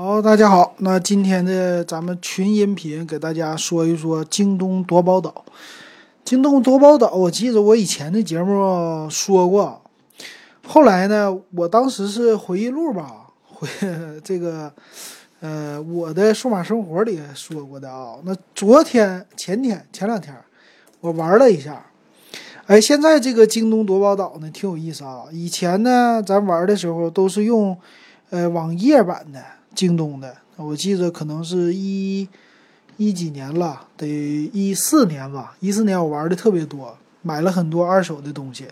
好，大家好，那今天的咱们群音频给大家说一说京东夺宝岛。京东夺宝岛，我记得我以前的节目说过，后来呢，我当时是回忆录吧，回这个，呃，我的数码生活里说过的啊。那昨天、前天、前两天，我玩了一下，哎，现在这个京东夺宝岛呢，挺有意思啊。以前呢，咱玩的时候都是用，呃，网页版的。京东的，我记得可能是一一几年了，得一四年吧。一四年我玩的特别多，买了很多二手的东西。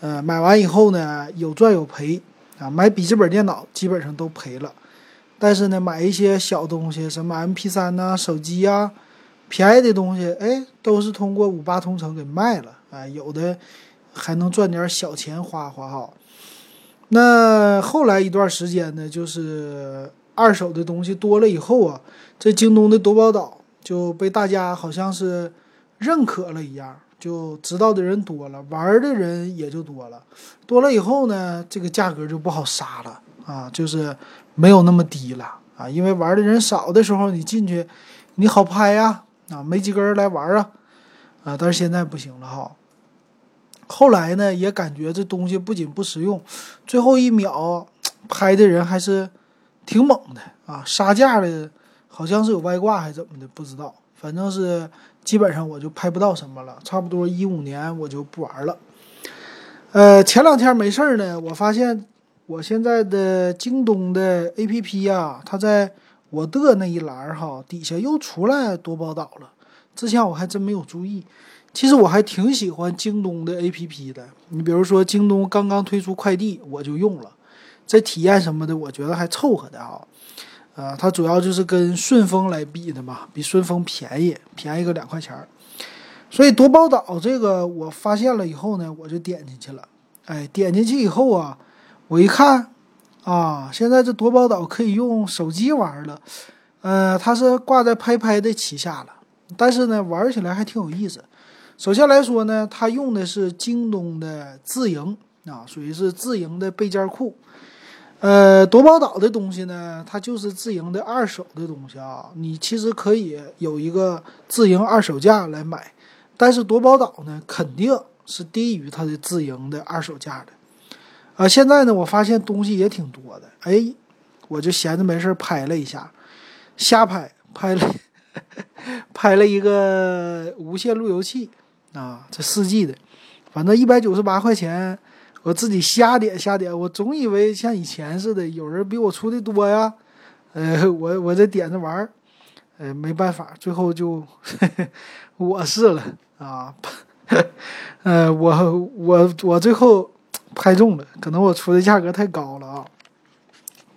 呃，买完以后呢，有赚有赔啊。买笔记本电脑基本上都赔了，但是呢，买一些小东西，什么 MP3 呐、手机呀，便宜的东西，哎，都是通过五八同城给卖了啊。有的还能赚点小钱花花哈。那后来一段时间呢，就是。二手的东西多了以后啊，这京东的夺宝岛就被大家好像是认可了一样，就知道的人多了，玩的人也就多了。多了以后呢，这个价格就不好杀了啊，就是没有那么低了啊，因为玩的人少的时候，你进去你好拍呀啊，没几个人来玩啊啊，但是现在不行了哈。后来呢，也感觉这东西不仅不实用，最后一秒 拍的人还是。挺猛的啊，杀价的，好像是有外挂还是怎么的，不知道。反正是基本上我就拍不到什么了，差不多一五年我就不玩了。呃，前两天没事儿呢，我发现我现在的京东的 APP 呀，它在我的那一栏哈底下又出来夺宝岛了。之前我还真没有注意，其实我还挺喜欢京东的 APP 的。你比如说京东刚刚推出快递，我就用了。这体验什么的，我觉得还凑合的啊，呃，它主要就是跟顺丰来比的嘛，比顺丰便宜，便宜个两块钱儿。所以夺宝岛这个我发现了以后呢，我就点进去了。哎，点进去以后啊，我一看啊，现在这夺宝岛可以用手机玩了，呃，它是挂在拍拍的旗下了，但是呢，玩起来还挺有意思。首先来说呢，它用的是京东的自营啊，属于是自营的备件库。呃，夺宝岛的东西呢，它就是自营的二手的东西啊。你其实可以有一个自营二手价来买，但是夺宝岛呢，肯定是低于它的自营的二手价的。啊，现在呢，我发现东西也挺多的，哎，我就闲着没事拍了一下，瞎拍，拍了 拍了一个无线路由器啊，这四 G 的，反正一百九十八块钱。我自己瞎点瞎点，我总以为像以前似的，有人比我出的多呀。呃，我我这点着玩儿，呃，没办法，最后就 我试了啊。呃，我我我最后拍中了，可能我出的价格太高了啊。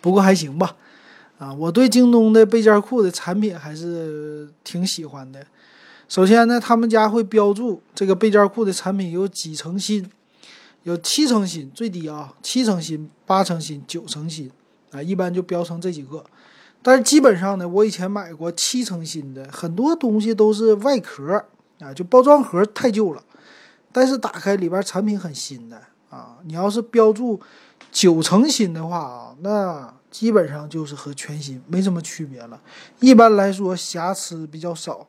不过还行吧，啊，我对京东的背件裤的产品还是挺喜欢的。首先呢，他们家会标注这个备件库的产品有几成新。有七成新，最低啊，七成新、八成新、九成新，啊，一般就标成这几个。但是基本上呢，我以前买过七成新的，很多东西都是外壳啊，就包装盒太旧了，但是打开里边产品很新的啊。你要是标注九成新的话啊，那基本上就是和全新没什么区别了。一般来说，瑕疵比较少。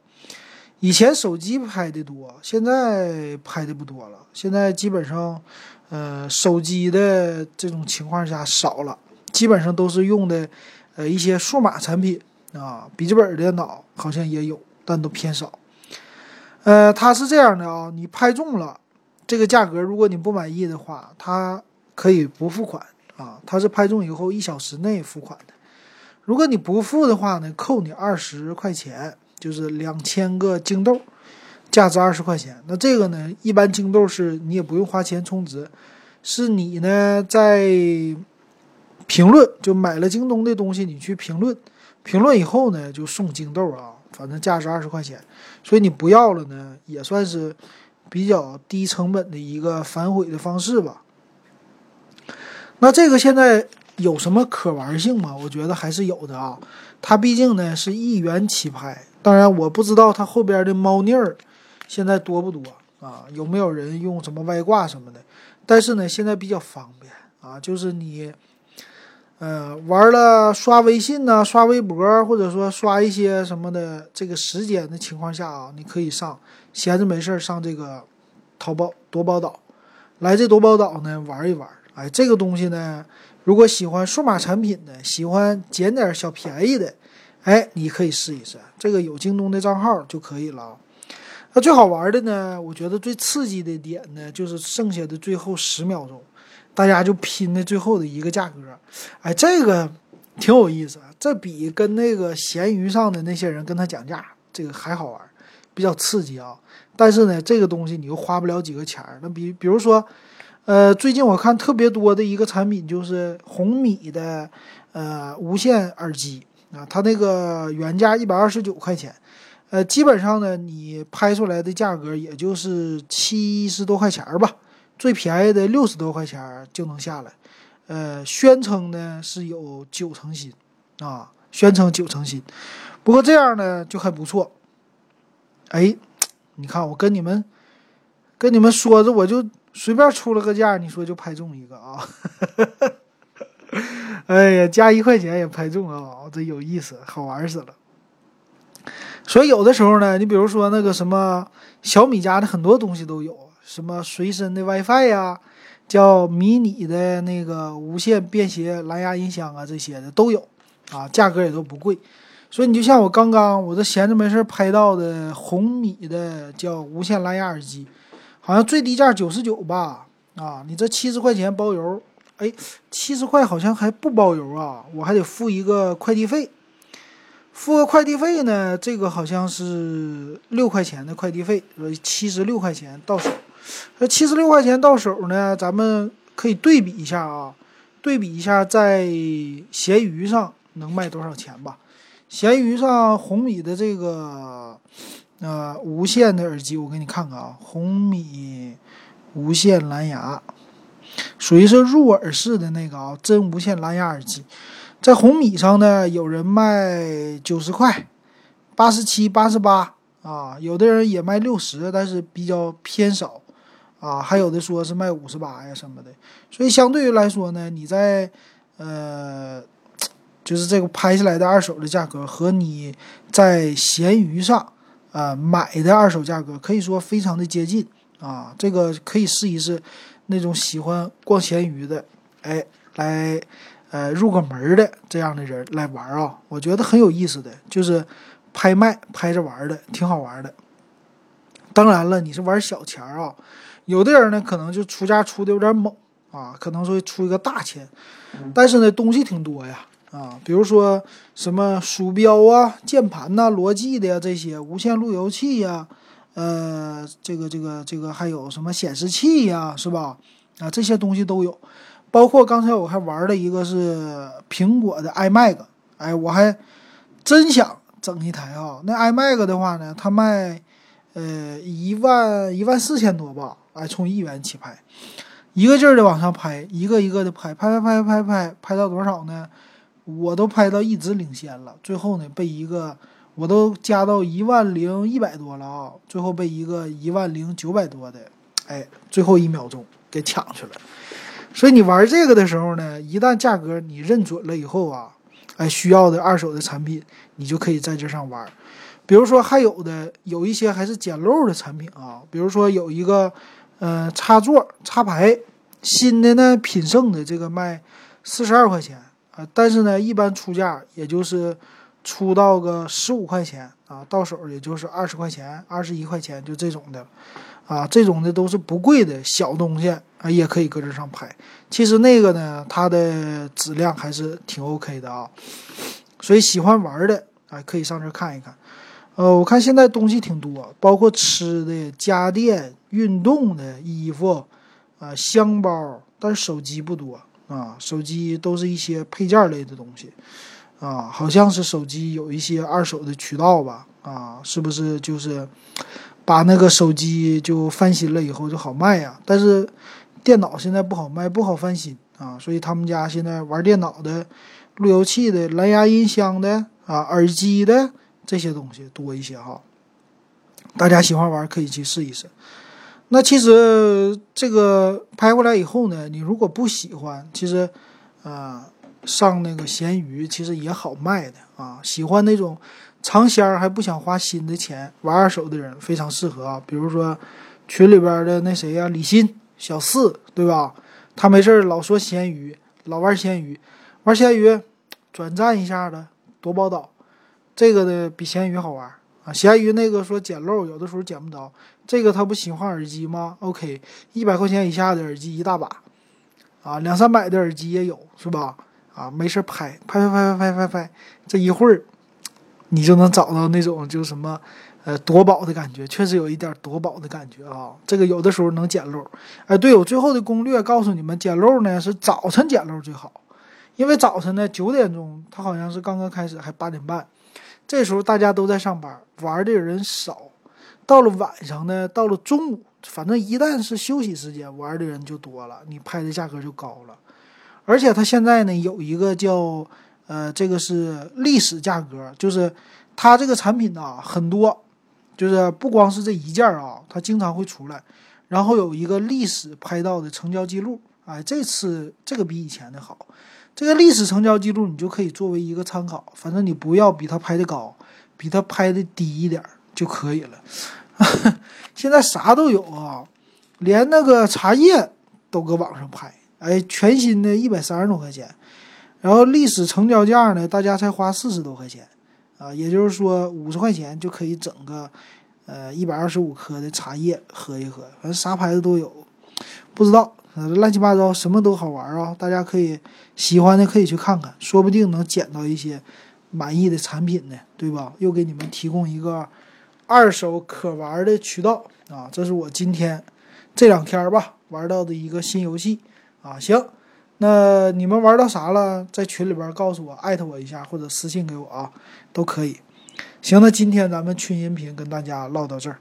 以前手机拍的多，现在拍的不多了。现在基本上，呃，手机的这种情况下少了，基本上都是用的，呃，一些数码产品啊，笔记本电脑好像也有，但都偏少。呃，它是这样的啊，你拍中了这个价格，如果你不满意的话，它可以不付款啊。它是拍中以后一小时内付款的，如果你不付的话呢，扣你二十块钱。就是两千个京豆，价值二十块钱。那这个呢，一般京豆是你也不用花钱充值，是你呢在评论就买了京东的东西，你去评论，评论以后呢就送京豆啊，反正价值二十块钱。所以你不要了呢，也算是比较低成本的一个反悔的方式吧。那这个现在有什么可玩性吗？我觉得还是有的啊。它毕竟呢是一元起拍。当然，我不知道它后边的猫腻儿现在多不多啊？有没有人用什么外挂什么的？但是呢，现在比较方便啊，就是你呃，玩了刷微信呢，刷微博，或者说刷一些什么的这个时间的情况下啊，你可以上闲着没事上这个淘宝夺宝岛，来这夺宝岛呢玩一玩。哎，这个东西呢，如果喜欢数码产品的，喜欢捡点小便宜的，哎，你可以试一试。这个有京东的账号就可以了。那最好玩的呢，我觉得最刺激的点呢，就是剩下的最后十秒钟。大家就拼的最后的一个价格，哎，这个挺有意思，这比跟那个闲鱼上的那些人跟他讲价，这个还好玩，比较刺激啊。但是呢，这个东西你又花不了几个钱儿。那比比如说，呃，最近我看特别多的一个产品就是红米的呃无线耳机啊，它那个原价一百二十九块钱，呃，基本上呢你拍出来的价格也就是七十多块钱吧。最便宜的六十多块钱就能下来，呃，宣称呢是有九成新，啊，宣称九成新，不过这样呢就还不错。哎，你看我跟你们跟你们说着，我就随便出了个价，你说就拍中一个啊，哎呀，加一块钱也拍中啊，这有意思，好玩死了。所以有的时候呢，你比如说那个什么小米家的很多东西都有。什么随身的 WiFi 呀，叫迷你的那个无线便携蓝牙音箱啊，这些的都有，啊，价格也都不贵。所以你就像我刚刚我这闲着没事拍到的红米的叫无线蓝牙耳机，好像最低价九十九吧，啊，你这七十块钱包邮，哎，七十块好像还不包邮啊，我还得付一个快递费。付个快递费呢？这个好像是六块钱的快递费，呃，七十六块钱到手。那七十六块钱到手呢？咱们可以对比一下啊，对比一下在闲鱼上能卖多少钱吧。闲鱼上红米的这个呃无线的耳机，我给你看看啊，红米无线蓝牙，属于是入耳式的那个啊，真无线蓝牙耳机。在红米上呢，有人卖九十块、八十七、八十八啊，有的人也卖六十，但是比较偏少啊。还有的说是卖五十八呀什么的。所以相对于来说呢，你在呃，就是这个拍下来的二手的价格和你在闲鱼上啊买的二手价格可以说非常的接近啊。这个可以试一试，那种喜欢逛闲鱼的，哎，来。呃，入个门的这样的人来玩啊，我觉得很有意思的，就是拍卖拍着玩的，挺好玩的。当然了，你是玩小钱啊，有的人呢可能就出价出的有点猛啊，可能说出一个大钱，但是呢东西挺多呀啊，比如说什么鼠标啊、键盘呐、罗技的呀这些，无线路由器呀，呃，这个这个这个还有什么显示器呀，是吧？啊，这些东西都有。包括刚才我还玩了一个是苹果的 iMac，哎，我还真想整一台啊。那 iMac 的话呢，它卖呃一万一万四千多吧，哎，从一元起拍，一个劲儿的往上拍，一个一个的拍，拍拍拍拍拍，拍到多少呢？我都拍到一直领先了，最后呢被一个我都加到一万零一百多了啊，最后被一个一万零九百多的，哎，最后一秒钟给抢去了。所以你玩这个的时候呢，一旦价格你认准了以后啊，哎，需要的二手的产品，你就可以在这上玩。比如说还有的有一些还是捡漏的产品啊，比如说有一个呃插座插排新的呢，品胜的这个卖四十二块钱啊，但是呢一般出价也就是出到个十五块钱啊，到手也就是二十块钱、二十一块钱就这种的。啊，这种的都是不贵的小东西啊，也可以搁这上拍。其实那个呢，它的质量还是挺 OK 的啊。所以喜欢玩的啊，可以上这看一看。呃，我看现在东西挺多，包括吃的、家电、运动的衣服啊、箱包，但是手机不多啊。手机都是一些配件类的东西啊，好像是手机有一些二手的渠道吧？啊，是不是就是？把那个手机就翻新了以后就好卖呀，但是电脑现在不好卖，不好翻新啊，所以他们家现在玩电脑的、路由器的、蓝牙音箱的啊、耳机的这些东西多一些哈。大家喜欢玩可以去试一试。那其实这个拍过来以后呢，你如果不喜欢，其实啊，上那个闲鱼，其实也好卖的啊。喜欢那种尝鲜儿还不想花新的钱玩二手的人，非常适合啊。比如说群里边的那谁呀，李鑫、小四，对吧？他没事儿老说闲鱼，老玩闲鱼，玩闲鱼转战一下的夺宝岛，这个的比闲鱼好玩啊。闲鱼那个说捡漏，有的时候捡不着。这个他不喜欢耳机吗？OK，一百块钱以下的耳机一大把，啊，两三百的耳机也有，是吧？啊，没事拍拍拍拍拍拍拍拍，这一会儿，你就能找到那种就什么，呃，夺宝的感觉，确实有一点夺宝的感觉啊。这个有的时候能捡漏，哎，对我最后的攻略告诉你们，捡漏呢是早晨捡漏最好，因为早晨呢九点钟，它好像是刚刚开始，还八点半，这时候大家都在上班，玩的人少。到了晚上呢，到了中午，反正一旦是休息时间，玩的人就多了，你拍的价格就高了。而且它现在呢有一个叫呃，这个是历史价格，就是它这个产品呢很多，就是不光是这一件啊，它经常会出来，然后有一个历史拍到的成交记录。哎，这次这个比以前的好，这个历史成交记录你就可以作为一个参考，反正你不要比它拍的高，比它拍的低一点。就可以了，现在啥都有啊，连那个茶叶都搁网上拍，哎，全新的一百三十多块钱，然后历史成交价呢，大家才花四十多块钱，啊，也就是说五十块钱就可以整个，呃，一百二十五克的茶叶喝一喝，反正啥牌子都有，不知道，乱七八糟什么都好玩啊，大家可以喜欢的可以去看看，说不定能捡到一些满意的产品呢，对吧？又给你们提供一个。二手可玩的渠道啊，这是我今天这两天吧玩到的一个新游戏啊。行，那你们玩到啥了？在群里边告诉我，艾特我一下或者私信给我啊，都可以。行，那今天咱们群音频跟大家唠到这儿。